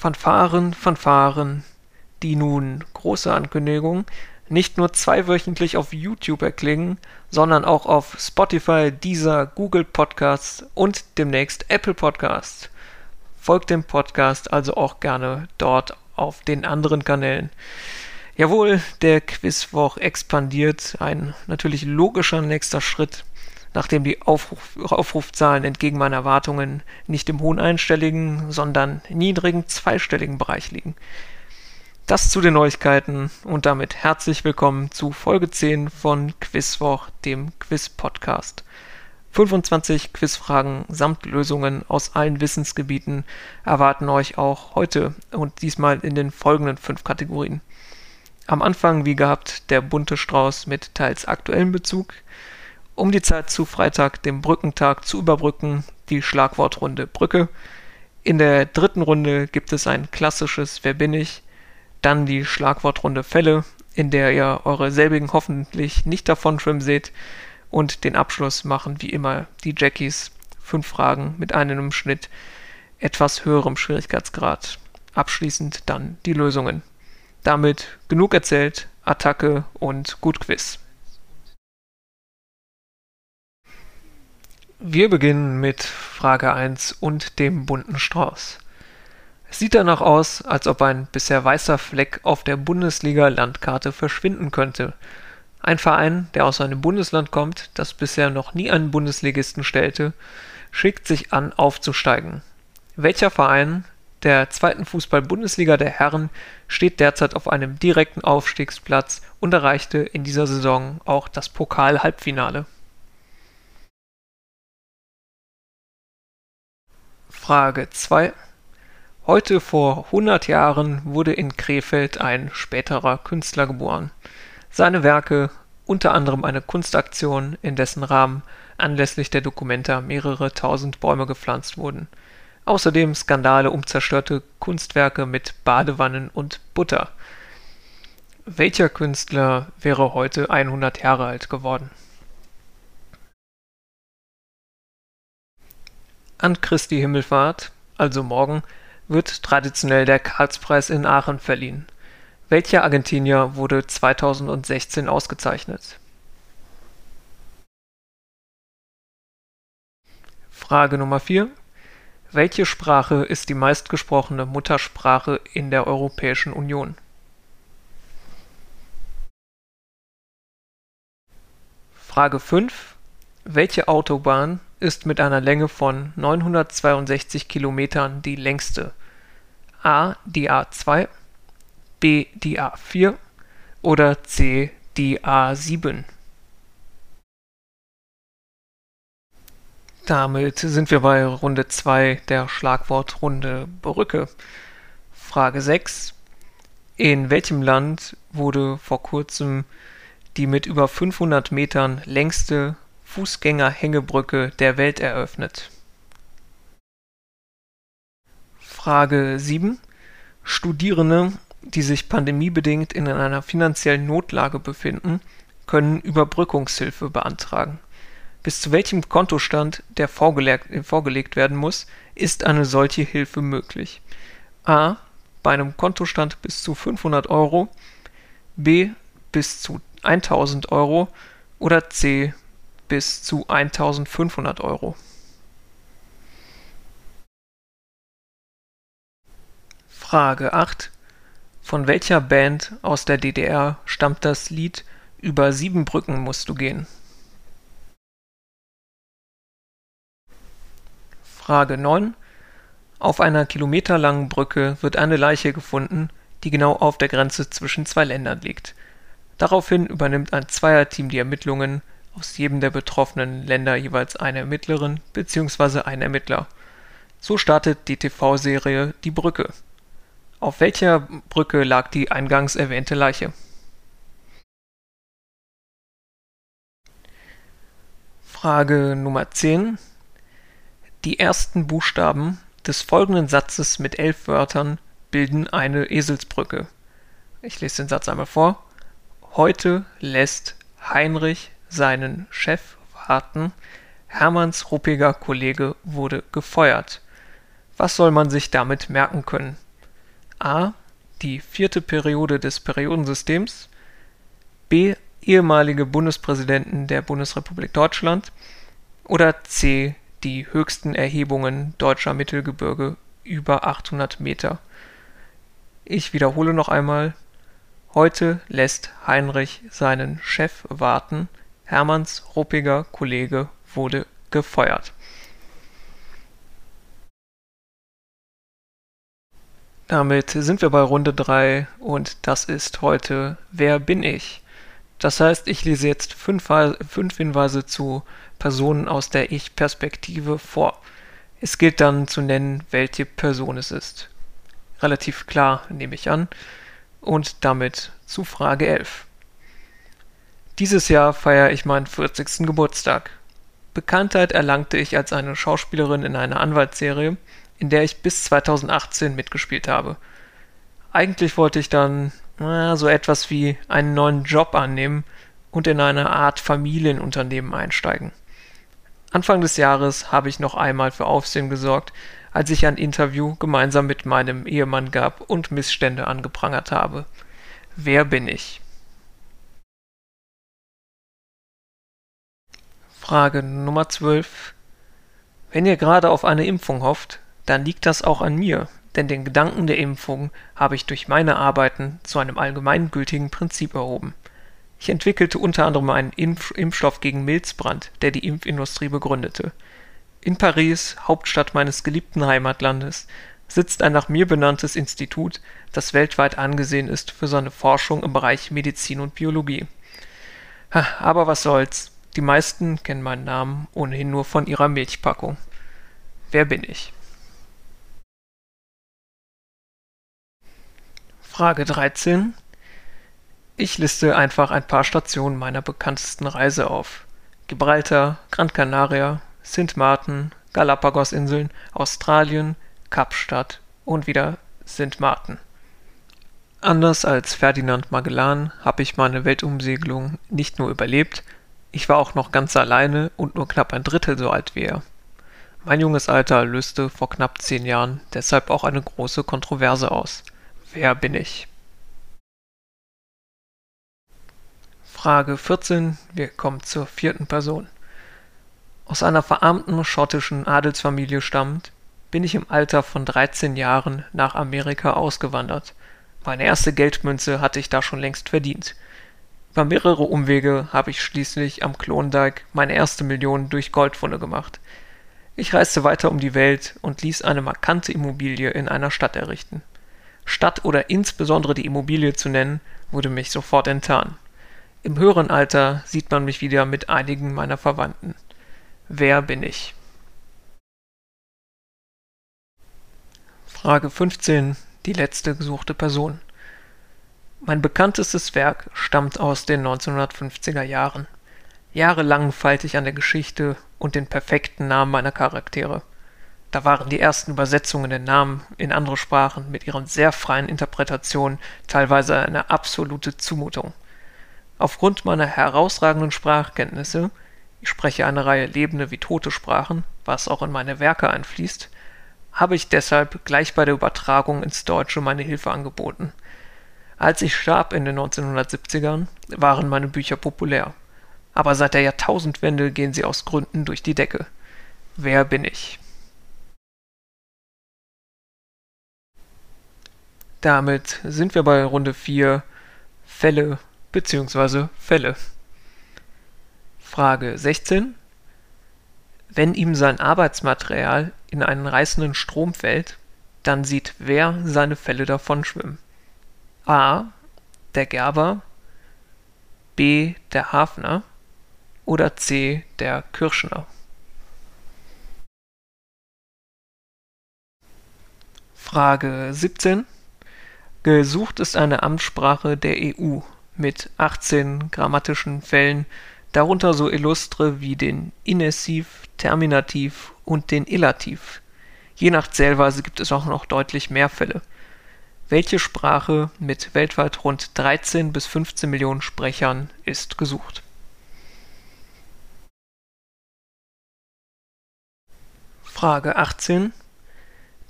Fanfaren, Fanfaren, die nun, große Ankündigung, nicht nur zweiwöchentlich auf YouTube erklingen, sondern auch auf Spotify, Deezer, Google Podcasts und demnächst Apple Podcasts. Folgt dem Podcast also auch gerne dort auf den anderen Kanälen. Jawohl, der Quizwoch expandiert, ein natürlich logischer nächster Schritt nachdem die Aufruf, Aufrufzahlen entgegen meiner Erwartungen nicht im hohen einstelligen, sondern niedrigen zweistelligen Bereich liegen. Das zu den Neuigkeiten und damit herzlich willkommen zu Folge 10 von Quizwoch, dem Quiz-Podcast. 25 Quizfragen samt Lösungen aus allen Wissensgebieten erwarten euch auch heute und diesmal in den folgenden fünf Kategorien. Am Anfang, wie gehabt, der bunte Strauß mit teils aktuellem Bezug, um die Zeit zu Freitag, dem Brückentag, zu überbrücken, die Schlagwortrunde Brücke. In der dritten Runde gibt es ein klassisches Wer bin ich? Dann die Schlagwortrunde Fälle, in der ihr eure selbigen hoffentlich nicht davon schwimmen seht. Und den Abschluss machen wie immer die Jackies. Fünf Fragen mit einem im Schnitt etwas höherem Schwierigkeitsgrad. Abschließend dann die Lösungen. Damit genug erzählt, Attacke und gut Quiz. Wir beginnen mit Frage 1 und dem bunten Strauß. Es sieht danach aus, als ob ein bisher weißer Fleck auf der Bundesliga-Landkarte verschwinden könnte. Ein Verein, der aus einem Bundesland kommt, das bisher noch nie einen Bundesligisten stellte, schickt sich an, aufzusteigen. Welcher Verein der zweiten Fußball-Bundesliga der Herren steht derzeit auf einem direkten Aufstiegsplatz und erreichte in dieser Saison auch das Pokal-Halbfinale? Frage 2. Heute vor 100 Jahren wurde in Krefeld ein späterer Künstler geboren. Seine Werke, unter anderem eine Kunstaktion, in dessen Rahmen anlässlich der Documenta mehrere tausend Bäume gepflanzt wurden. Außerdem Skandale um zerstörte Kunstwerke mit Badewannen und Butter. Welcher Künstler wäre heute 100 Jahre alt geworden? An Christi Himmelfahrt, also morgen, wird traditionell der Karlspreis in Aachen verliehen. Welcher Argentinier wurde 2016 ausgezeichnet? Frage Nummer 4. Welche Sprache ist die meistgesprochene Muttersprache in der Europäischen Union? Frage 5. Welche Autobahn ist mit einer Länge von 962 Kilometern die längste? A die A2, B die A4 oder C die A7? Damit sind wir bei Runde 2 der Schlagwortrunde Brücke. Frage 6. In welchem Land wurde vor kurzem die mit über 500 Metern längste Fußgängerhängebrücke der Welt eröffnet. Frage 7. Studierende, die sich pandemiebedingt in einer finanziellen Notlage befinden, können Überbrückungshilfe beantragen. Bis zu welchem Kontostand, der vorgelegt werden muss, ist eine solche Hilfe möglich? A. Bei einem Kontostand bis zu 500 Euro, B. bis zu 1000 Euro oder C bis zu 1500 Euro. Frage 8. Von welcher Band aus der DDR stammt das Lied Über sieben Brücken musst du gehen? Frage 9. Auf einer kilometerlangen Brücke wird eine Leiche gefunden, die genau auf der Grenze zwischen zwei Ländern liegt. Daraufhin übernimmt ein Zweierteam die Ermittlungen aus jedem der betroffenen Länder jeweils eine Ermittlerin bzw. ein Ermittler. So startet die TV-Serie Die Brücke. Auf welcher Brücke lag die eingangs erwähnte Leiche? Frage Nummer 10. Die ersten Buchstaben des folgenden Satzes mit elf Wörtern bilden eine Eselsbrücke. Ich lese den Satz einmal vor. Heute lässt Heinrich seinen Chef warten, Hermanns ruppiger Kollege wurde gefeuert. Was soll man sich damit merken können? A. Die vierte Periode des Periodensystems. B. Ehemalige Bundespräsidenten der Bundesrepublik Deutschland. Oder C. Die höchsten Erhebungen deutscher Mittelgebirge über 800 Meter. Ich wiederhole noch einmal. Heute lässt Heinrich seinen Chef warten. Hermanns ruppiger Kollege wurde gefeuert. Damit sind wir bei Runde 3 und das ist heute Wer bin ich? Das heißt, ich lese jetzt fünf, Hinweise zu Personen aus der Ich-Perspektive vor. Es gilt dann zu nennen, welche Person es ist. Relativ klar, nehme ich an. Und damit zu Frage 11. Dieses Jahr feiere ich meinen 40. Geburtstag. Bekanntheit erlangte ich als eine Schauspielerin in einer Anwaltsserie, in der ich bis 2018 mitgespielt habe. Eigentlich wollte ich dann na, so etwas wie einen neuen Job annehmen und in eine Art Familienunternehmen einsteigen. Anfang des Jahres habe ich noch einmal für Aufsehen gesorgt, als ich ein Interview gemeinsam mit meinem Ehemann gab und Missstände angeprangert habe. Wer bin ich? Frage Nummer 12. Wenn ihr gerade auf eine Impfung hofft, dann liegt das auch an mir, denn den Gedanken der Impfung habe ich durch meine Arbeiten zu einem allgemeingültigen Prinzip erhoben. Ich entwickelte unter anderem einen Impf Impfstoff gegen Milzbrand, der die Impfindustrie begründete. In Paris, Hauptstadt meines geliebten Heimatlandes, sitzt ein nach mir benanntes Institut, das weltweit angesehen ist für seine Forschung im Bereich Medizin und Biologie. Aber was soll's, die meisten kennen meinen Namen ohnehin nur von ihrer Milchpackung. Wer bin ich? Frage 13. Ich liste einfach ein paar Stationen meiner bekanntesten Reise auf. Gibraltar, Gran Canaria, Sint Maarten, Galapagosinseln, Australien, Kapstadt und wieder Sint Maarten. Anders als Ferdinand Magellan habe ich meine Weltumsegelung nicht nur überlebt, ich war auch noch ganz alleine und nur knapp ein Drittel so alt wie er. Mein junges Alter löste vor knapp zehn Jahren deshalb auch eine große Kontroverse aus. Wer bin ich? Frage 14. Wir kommen zur vierten Person. Aus einer verarmten schottischen Adelsfamilie stammend, bin ich im Alter von 13 Jahren nach Amerika ausgewandert. Meine erste Geldmünze hatte ich da schon längst verdient. Über mehrere Umwege habe ich schließlich am Klondike meine erste Million durch Goldfunde gemacht. Ich reiste weiter um die Welt und ließ eine markante Immobilie in einer Stadt errichten. Stadt oder insbesondere die Immobilie zu nennen, wurde mich sofort enttarnt. Im höheren Alter sieht man mich wieder mit einigen meiner Verwandten. Wer bin ich? Frage 15. Die letzte gesuchte Person. Mein bekanntestes Werk stammt aus den 1950er Jahren. Jahrelang feilte ich an der Geschichte und den perfekten Namen meiner Charaktere. Da waren die ersten Übersetzungen der Namen in andere Sprachen mit ihren sehr freien Interpretationen teilweise eine absolute Zumutung. Aufgrund meiner herausragenden Sprachkenntnisse, ich spreche eine Reihe lebende wie tote Sprachen, was auch in meine Werke einfließt, habe ich deshalb gleich bei der Übertragung ins Deutsche meine Hilfe angeboten. Als ich starb in den 1970ern, waren meine Bücher populär. Aber seit der Jahrtausendwende gehen sie aus Gründen durch die Decke. Wer bin ich? Damit sind wir bei Runde 4 Fälle bzw. Fälle. Frage 16. Wenn ihm sein Arbeitsmaterial in einen reißenden Strom fällt, dann sieht wer seine Fälle davon schwimmen? A. Der Gerber, B. Der Hafner oder C. Der Kirschner? Frage 17. Gesucht ist eine Amtssprache der EU mit 18 grammatischen Fällen, darunter so illustre wie den Inessiv, Terminativ und den Illativ. Je nach Zählweise gibt es auch noch deutlich mehr Fälle. Welche Sprache mit weltweit rund 13 bis 15 Millionen Sprechern ist gesucht? Frage 18.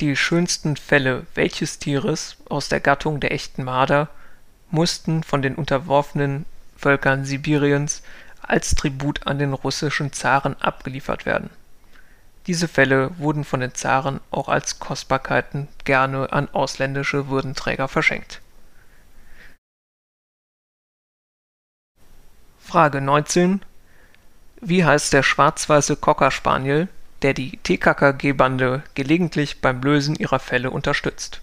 Die schönsten Fälle welches Tieres aus der Gattung der Echten Marder mussten von den unterworfenen Völkern Sibiriens als Tribut an den russischen Zaren abgeliefert werden. Diese Felle wurden von den Zaren auch als Kostbarkeiten gerne an ausländische Würdenträger verschenkt. Frage 19 Wie heißt der schwarz-weiße Cocker Spaniel, der die TKKG-Bande gelegentlich beim Lösen ihrer Fälle unterstützt?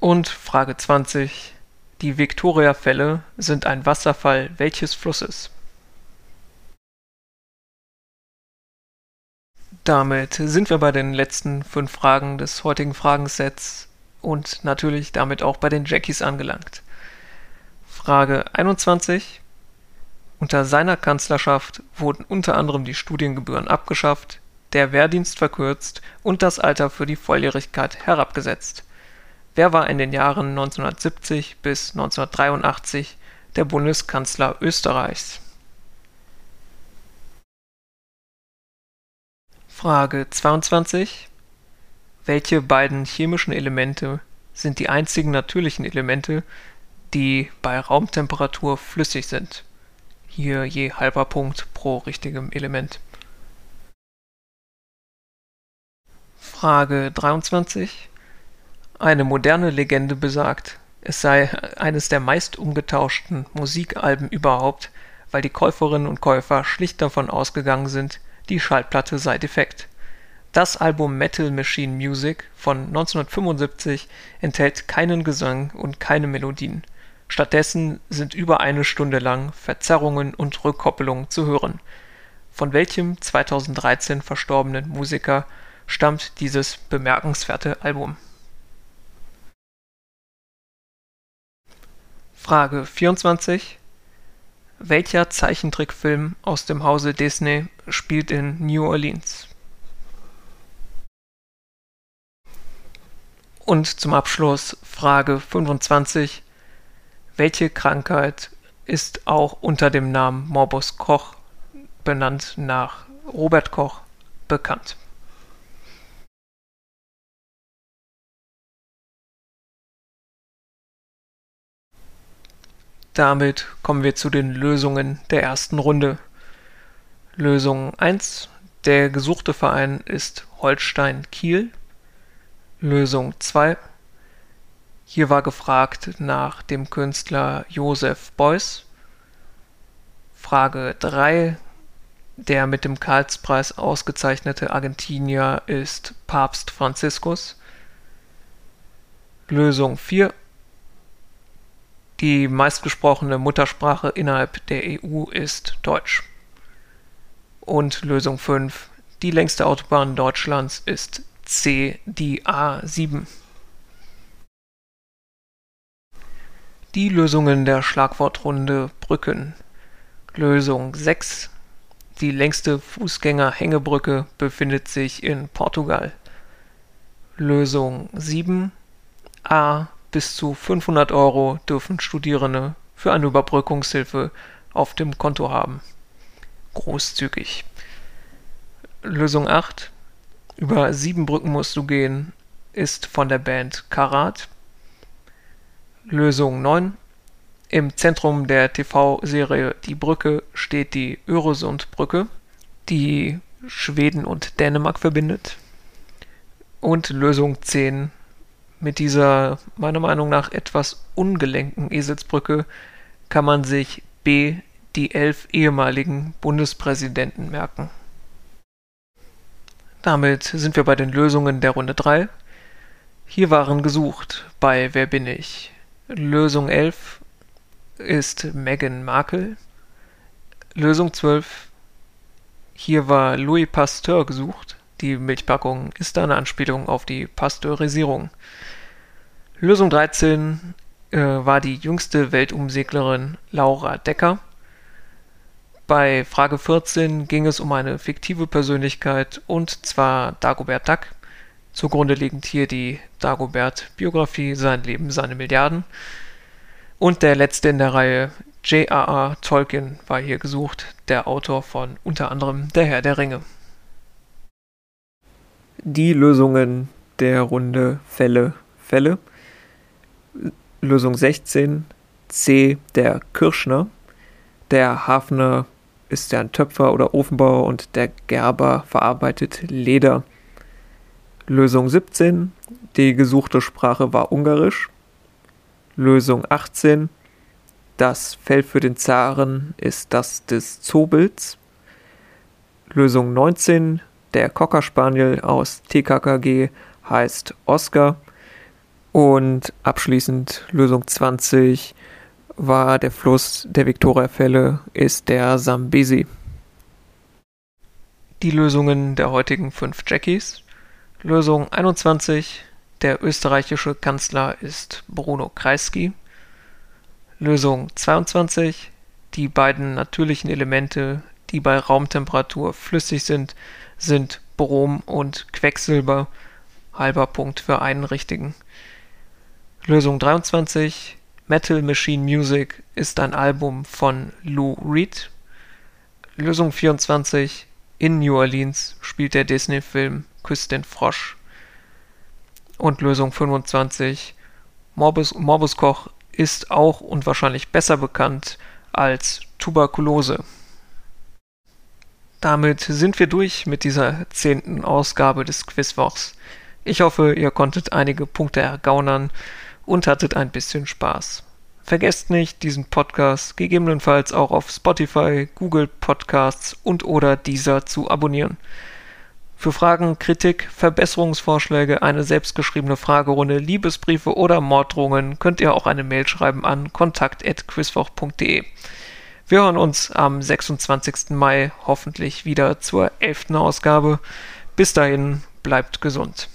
Und Frage 20 Die Victoria-Fälle sind ein Wasserfall welches Flusses? Damit sind wir bei den letzten fünf Fragen des heutigen Fragensets und natürlich damit auch bei den Jackies angelangt. Frage 21. Unter seiner Kanzlerschaft wurden unter anderem die Studiengebühren abgeschafft, der Wehrdienst verkürzt und das Alter für die Volljährigkeit herabgesetzt. Wer war in den Jahren 1970 bis 1983 der Bundeskanzler Österreichs? Frage 22. Welche beiden chemischen Elemente sind die einzigen natürlichen Elemente, die bei Raumtemperatur flüssig sind? Hier je halber Punkt pro richtigem Element. Frage 23. Eine moderne Legende besagt, es sei eines der meist umgetauschten Musikalben überhaupt, weil die Käuferinnen und Käufer schlicht davon ausgegangen sind, die Schallplatte sei defekt. Das Album Metal Machine Music von 1975 enthält keinen Gesang und keine Melodien. Stattdessen sind über eine Stunde lang Verzerrungen und Rückkoppelungen zu hören. Von welchem 2013 verstorbenen Musiker stammt dieses bemerkenswerte Album? Frage 24 welcher Zeichentrickfilm aus dem Hause Disney spielt in New Orleans? Und zum Abschluss Frage 25. Welche Krankheit ist auch unter dem Namen Morbus Koch, benannt nach Robert Koch, bekannt? Damit kommen wir zu den Lösungen der ersten Runde. Lösung 1. Der gesuchte Verein ist Holstein Kiel. Lösung 2. Hier war gefragt nach dem Künstler Josef Beuys. Frage 3. Der mit dem Karlspreis ausgezeichnete Argentinier ist Papst Franziskus. Lösung 4. Die meistgesprochene Muttersprache innerhalb der EU ist Deutsch. Und Lösung 5. Die längste Autobahn Deutschlands ist C, die A7. Die Lösungen der Schlagwortrunde Brücken. Lösung 6. Die längste Fußgängerhängebrücke befindet sich in Portugal. Lösung 7. A bis zu 500 Euro dürfen Studierende für eine Überbrückungshilfe auf dem Konto haben. Großzügig. Lösung 8. Über sieben Brücken musst du gehen ist von der Band Karat. Lösung 9. Im Zentrum der TV-Serie Die Brücke steht die Öresundbrücke, die Schweden und Dänemark verbindet. Und Lösung 10 mit dieser meiner Meinung nach etwas ungelenken Eselsbrücke kann man sich B die elf ehemaligen Bundespräsidenten merken. Damit sind wir bei den Lösungen der Runde 3. Hier waren gesucht bei Wer bin ich? Lösung 11 ist Meghan Markle. Lösung 12 hier war Louis Pasteur gesucht. Die Milchpackung ist eine Anspielung auf die Pasteurisierung. Lösung 13 äh, war die jüngste Weltumseglerin Laura Decker. Bei Frage 14 ging es um eine fiktive Persönlichkeit und zwar Dagobert Duck. Zugrunde liegend hier die Dagobert-Biografie, sein Leben, seine Milliarden. Und der letzte in der Reihe, J.R.R. Tolkien war hier gesucht, der Autor von unter anderem Der Herr der Ringe. Die Lösungen der Runde Fälle, Fälle. Lösung 16, C, der Kirschner. Der Hafner ist ja ein Töpfer oder Ofenbauer und der Gerber verarbeitet Leder. Lösung 17, die gesuchte Sprache war Ungarisch. Lösung 18, das Fell für den Zaren ist das des Zobels. Lösung 19. Der Cocker Spaniel aus TKKG heißt Oscar. Und abschließend Lösung 20 war der Fluss der Viktoriafälle ist der Sambesi. Die Lösungen der heutigen fünf Jackies. Lösung 21. Der österreichische Kanzler ist Bruno Kreisky. Lösung 22. Die beiden natürlichen Elemente, die bei Raumtemperatur flüssig sind, sind Brom und Quecksilber. Halber Punkt für einen richtigen. Lösung 23. Metal Machine Music ist ein Album von Lou Reed. Lösung 24. In New Orleans spielt der Disney-Film Küss den Frosch. Und Lösung 25. Morbus, Morbus Koch ist auch und wahrscheinlich besser bekannt als Tuberkulose. Damit sind wir durch mit dieser zehnten Ausgabe des Quizwochs. Ich hoffe, ihr konntet einige Punkte ergaunern und hattet ein bisschen Spaß. Vergesst nicht, diesen Podcast gegebenenfalls auch auf Spotify, Google Podcasts und oder dieser zu abonnieren. Für Fragen, Kritik, Verbesserungsvorschläge, eine selbstgeschriebene Fragerunde, Liebesbriefe oder Morddrohungen könnt ihr auch eine Mail schreiben an kontakt.quizwoch.de. Wir hören uns am 26. Mai hoffentlich wieder zur 11. Ausgabe. Bis dahin, bleibt gesund.